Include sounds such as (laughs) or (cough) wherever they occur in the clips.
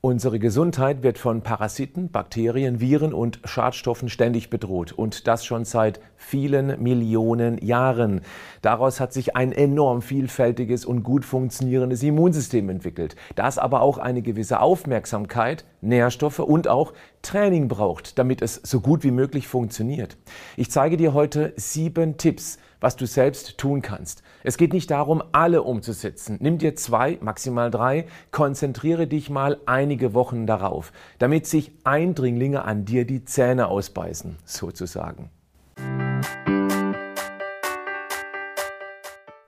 Unsere Gesundheit wird von Parasiten, Bakterien, Viren und Schadstoffen ständig bedroht und das schon seit vielen Millionen Jahren. Daraus hat sich ein enorm vielfältiges und gut funktionierendes Immunsystem entwickelt, das aber auch eine gewisse Aufmerksamkeit, Nährstoffe und auch Training braucht, damit es so gut wie möglich funktioniert. Ich zeige dir heute sieben Tipps, was du selbst tun kannst. Es geht nicht darum, alle umzusetzen. Nimm dir zwei, maximal drei, konzentriere dich mal einige Wochen darauf, damit sich Eindringlinge an dir die Zähne ausbeißen, sozusagen.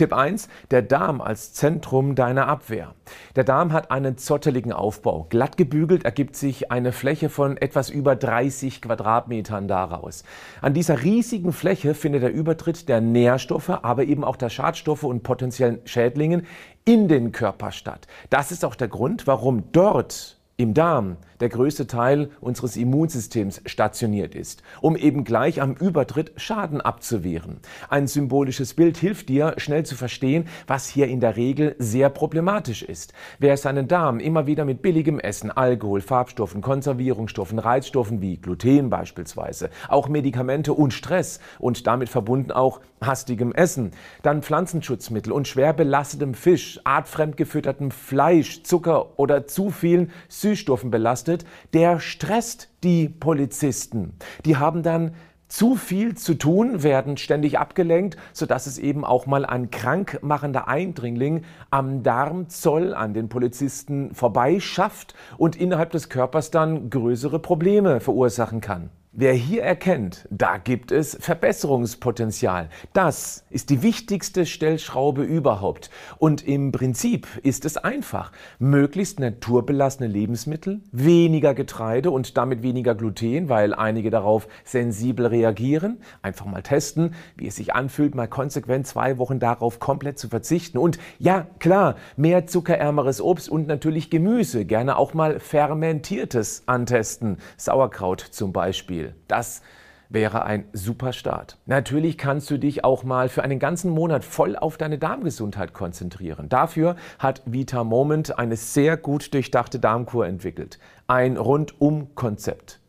Tipp 1, der Darm als Zentrum deiner Abwehr. Der Darm hat einen zotteligen Aufbau. Glatt gebügelt ergibt sich eine Fläche von etwas über 30 Quadratmetern daraus. An dieser riesigen Fläche findet der Übertritt der Nährstoffe, aber eben auch der Schadstoffe und potenziellen Schädlingen in den Körper statt. Das ist auch der Grund, warum dort im Darm der größte Teil unseres Immunsystems stationiert ist, um eben gleich am Übertritt Schaden abzuwehren. Ein symbolisches Bild hilft dir, schnell zu verstehen, was hier in der Regel sehr problematisch ist. Wer seinen Darm immer wieder mit billigem Essen, Alkohol, Farbstoffen, Konservierungsstoffen, Reizstoffen wie Gluten beispielsweise, auch Medikamente und Stress und damit verbunden auch hastigem Essen, dann Pflanzenschutzmittel und schwer belastetem Fisch, artfremd gefüttertem Fleisch, Zucker oder zu vielen Süßstoffen Süßstoffen belastet, der stresst die Polizisten. Die haben dann zu viel zu tun, werden ständig abgelenkt, sodass es eben auch mal ein krankmachender Eindringling am Darmzoll an den Polizisten vorbeischafft und innerhalb des Körpers dann größere Probleme verursachen kann. Wer hier erkennt, da gibt es Verbesserungspotenzial. Das ist die wichtigste Stellschraube überhaupt. Und im Prinzip ist es einfach. Möglichst naturbelassene Lebensmittel, weniger Getreide und damit weniger Gluten, weil einige darauf sensibel reagieren. Einfach mal testen, wie es sich anfühlt, mal konsequent zwei Wochen darauf komplett zu verzichten. Und ja, klar, mehr zuckerärmeres Obst und natürlich Gemüse. Gerne auch mal fermentiertes antesten. Sauerkraut zum Beispiel. Ziel. Das wäre ein super Start. Natürlich kannst du dich auch mal für einen ganzen Monat voll auf deine Darmgesundheit konzentrieren. Dafür hat Vita Moment eine sehr gut durchdachte Darmkur entwickelt. Ein Rundum-Konzept.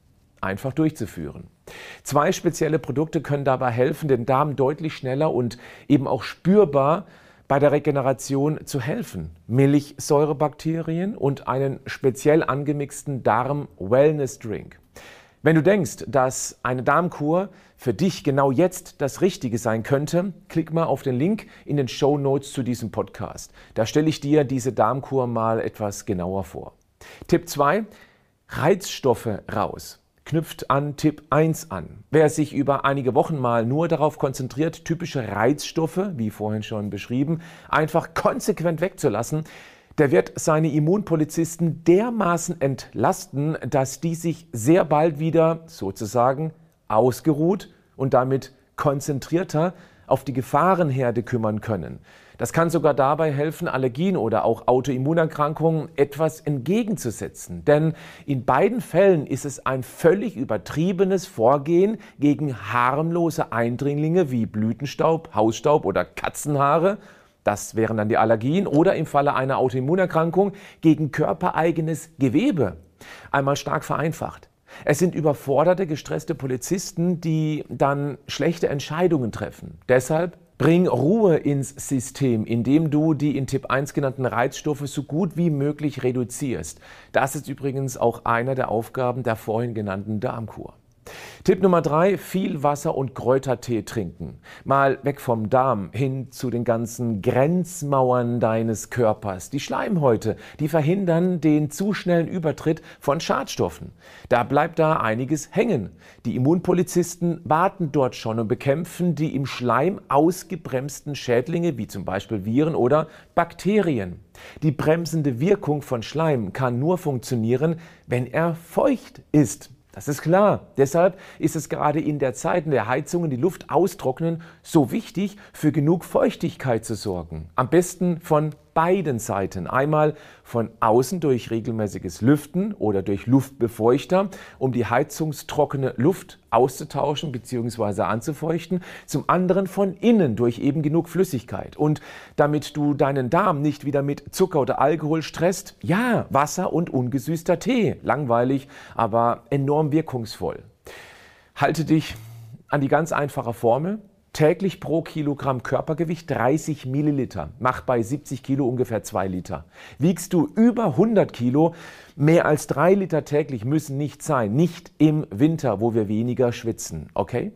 Einfach durchzuführen. Zwei spezielle Produkte können dabei helfen, den Darm deutlich schneller und eben auch spürbar bei der Regeneration zu helfen. Milchsäurebakterien und einen speziell angemixten Darm-Wellness-Drink. Wenn du denkst, dass eine Darmkur für dich genau jetzt das Richtige sein könnte, klick mal auf den Link in den Show Notes zu diesem Podcast. Da stelle ich dir diese Darmkur mal etwas genauer vor. Tipp 2, Reizstoffe raus. Knüpft an Tipp 1 an. Wer sich über einige Wochen mal nur darauf konzentriert, typische Reizstoffe, wie vorhin schon beschrieben, einfach konsequent wegzulassen, der wird seine Immunpolizisten dermaßen entlasten, dass die sich sehr bald wieder sozusagen ausgeruht und damit konzentrierter auf die Gefahrenherde kümmern können. Das kann sogar dabei helfen, Allergien oder auch Autoimmunerkrankungen etwas entgegenzusetzen. Denn in beiden Fällen ist es ein völlig übertriebenes Vorgehen gegen harmlose Eindringlinge wie Blütenstaub, Hausstaub oder Katzenhaare das wären dann die Allergien oder im Falle einer Autoimmunerkrankung gegen körpereigenes Gewebe. Einmal stark vereinfacht. Es sind überforderte, gestresste Polizisten, die dann schlechte Entscheidungen treffen. Deshalb bring Ruhe ins System, indem du die in Tipp 1 genannten Reizstoffe so gut wie möglich reduzierst. Das ist übrigens auch einer der Aufgaben der vorhin genannten Darmkur. Tipp Nummer drei, viel Wasser und Kräutertee trinken. Mal weg vom Darm hin zu den ganzen Grenzmauern deines Körpers. Die Schleimhäute, die verhindern den zu schnellen Übertritt von Schadstoffen. Da bleibt da einiges hängen. Die Immunpolizisten warten dort schon und bekämpfen die im Schleim ausgebremsten Schädlinge, wie zum Beispiel Viren oder Bakterien. Die bremsende Wirkung von Schleim kann nur funktionieren, wenn er feucht ist. Das ist klar. Deshalb ist es gerade in der Zeit, in der Heizungen die Luft austrocknen, so wichtig, für genug Feuchtigkeit zu sorgen. Am besten von beiden Seiten. Einmal von außen durch regelmäßiges Lüften oder durch Luftbefeuchter, um die heizungstrockene Luft auszutauschen bzw. anzufeuchten. Zum anderen von innen durch eben genug Flüssigkeit. Und damit du deinen Darm nicht wieder mit Zucker oder Alkohol stresst, ja, Wasser und ungesüßter Tee. Langweilig, aber enorm wirkungsvoll. Halte dich an die ganz einfache Formel. Täglich pro Kilogramm Körpergewicht 30 Milliliter, macht bei 70 Kilo ungefähr 2 Liter. Wiegst du über 100 Kilo, mehr als 3 Liter täglich müssen nicht sein, nicht im Winter, wo wir weniger schwitzen, okay?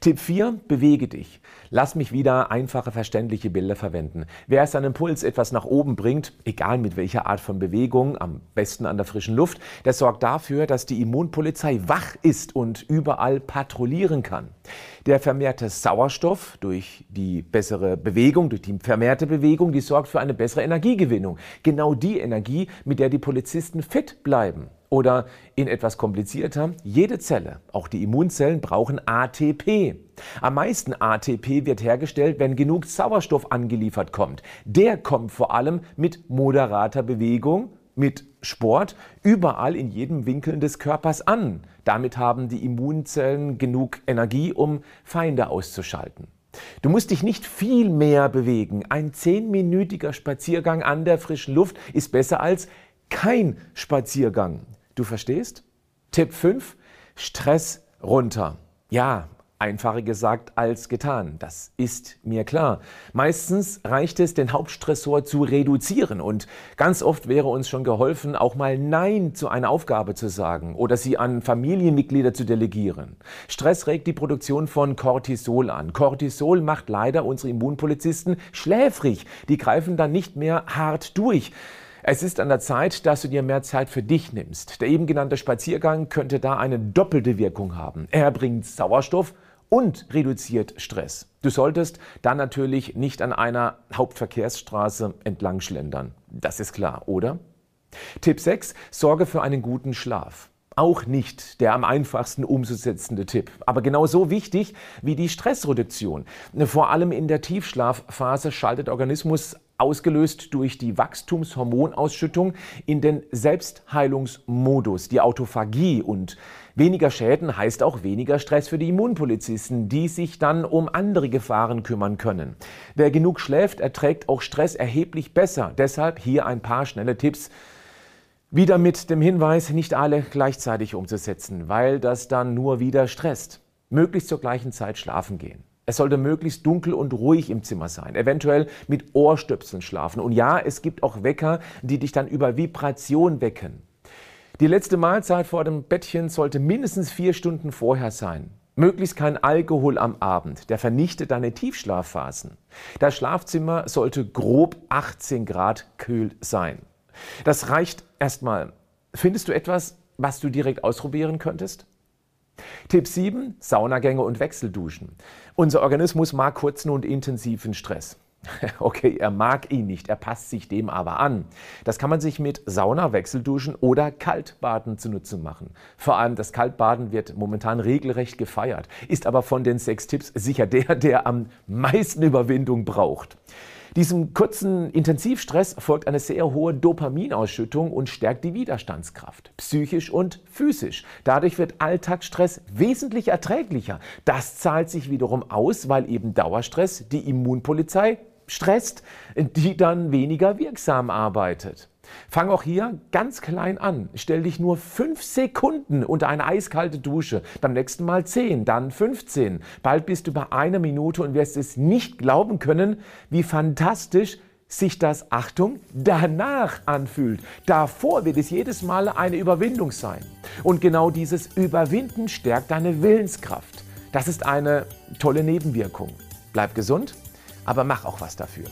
Tipp 4, bewege dich. Lass mich wieder einfache, verständliche Bilder verwenden. Wer seinen Puls etwas nach oben bringt, egal mit welcher Art von Bewegung, am besten an der frischen Luft, der sorgt dafür, dass die Immunpolizei wach ist und überall patrouillieren kann. Der vermehrte Sauerstoff durch die bessere Bewegung, durch die vermehrte Bewegung, die sorgt für eine bessere Energiegewinnung. Genau die Energie, mit der die Polizisten fit bleiben. Oder in etwas komplizierter, jede Zelle, auch die Immunzellen, brauchen ATP. Am meisten ATP wird hergestellt, wenn genug Sauerstoff angeliefert kommt. Der kommt vor allem mit moderater Bewegung, mit Sport, überall in jedem Winkel des Körpers an. Damit haben die Immunzellen genug Energie, um Feinde auszuschalten. Du musst dich nicht viel mehr bewegen. Ein zehnminütiger Spaziergang an der frischen Luft ist besser als kein Spaziergang. Du verstehst? Tipp 5. Stress runter. Ja, Einfacher gesagt als getan. Das ist mir klar. Meistens reicht es, den Hauptstressor zu reduzieren und ganz oft wäre uns schon geholfen, auch mal Nein zu einer Aufgabe zu sagen oder sie an Familienmitglieder zu delegieren. Stress regt die Produktion von Cortisol an. Cortisol macht leider unsere Immunpolizisten schläfrig. Die greifen dann nicht mehr hart durch. Es ist an der Zeit, dass du dir mehr Zeit für dich nimmst. Der eben genannte Spaziergang könnte da eine doppelte Wirkung haben. Er bringt Sauerstoff und reduziert Stress. Du solltest dann natürlich nicht an einer Hauptverkehrsstraße entlang schlendern. Das ist klar, oder? Tipp 6. Sorge für einen guten Schlaf. Auch nicht der am einfachsten umzusetzende Tipp, aber genauso wichtig wie die Stressreduktion. Vor allem in der Tiefschlafphase schaltet Organismus ausgelöst durch die Wachstumshormonausschüttung in den Selbstheilungsmodus, die Autophagie und Weniger Schäden heißt auch weniger Stress für die Immunpolizisten, die sich dann um andere Gefahren kümmern können. Wer genug schläft, erträgt auch Stress erheblich besser. Deshalb hier ein paar schnelle Tipps. Wieder mit dem Hinweis, nicht alle gleichzeitig umzusetzen, weil das dann nur wieder stresst. Möglichst zur gleichen Zeit schlafen gehen. Es sollte möglichst dunkel und ruhig im Zimmer sein, eventuell mit Ohrstöpseln schlafen. Und ja, es gibt auch Wecker, die dich dann über Vibration wecken. Die letzte Mahlzeit vor dem Bettchen sollte mindestens vier Stunden vorher sein. Möglichst kein Alkohol am Abend, der vernichtet deine Tiefschlafphasen. Das Schlafzimmer sollte grob 18 Grad kühl sein. Das reicht erstmal. Findest du etwas, was du direkt ausprobieren könntest? Tipp 7, Saunagänge und Wechselduschen. Unser Organismus mag kurzen und intensiven Stress. (laughs) Okay, er mag ihn nicht, er passt sich dem aber an. Das kann man sich mit Sauna, Wechselduschen oder Kaltbaden zunutze machen. Vor allem das Kaltbaden wird momentan regelrecht gefeiert, ist aber von den sechs Tipps sicher der, der am meisten Überwindung braucht. Diesem kurzen Intensivstress folgt eine sehr hohe Dopaminausschüttung und stärkt die Widerstandskraft, psychisch und physisch. Dadurch wird Alltagsstress wesentlich erträglicher. Das zahlt sich wiederum aus, weil eben Dauerstress die Immunpolizei stresst, die dann weniger wirksam arbeitet. Fang auch hier ganz klein an. Stell dich nur fünf Sekunden unter eine eiskalte Dusche. Beim nächsten Mal zehn, dann 15. Bald bist du bei einer Minute und wirst es nicht glauben können, wie fantastisch sich das, Achtung, danach anfühlt. Davor wird es jedes Mal eine Überwindung sein. Und genau dieses Überwinden stärkt deine Willenskraft. Das ist eine tolle Nebenwirkung. Bleib gesund aber mach auch was dafür.